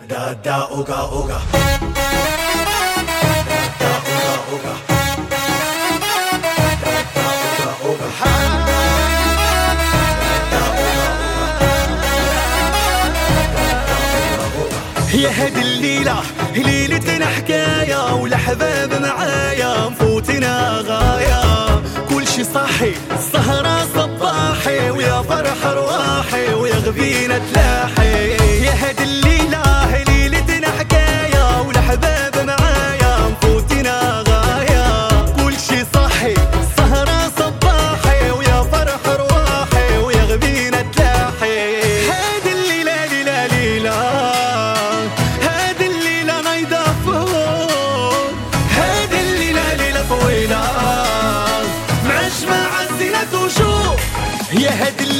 Da da oga oga. يا هاد الليلة ليلتنا حكاية والأحباب معايا. مفوتنا غاية. كل شي صاحي السهرة صباحي ويا فرح رواحي ويا غبينا تلاقي यह दिल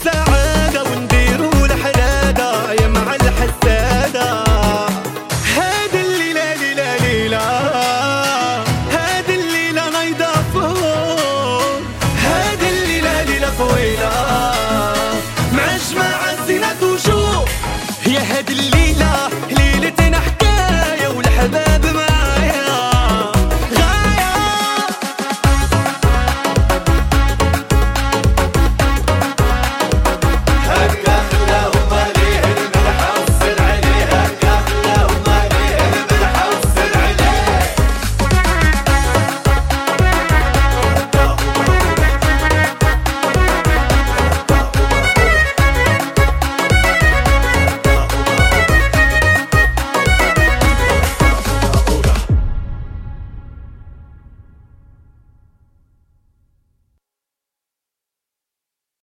السعادة ونديروا الحلادة يا مع الحسادة.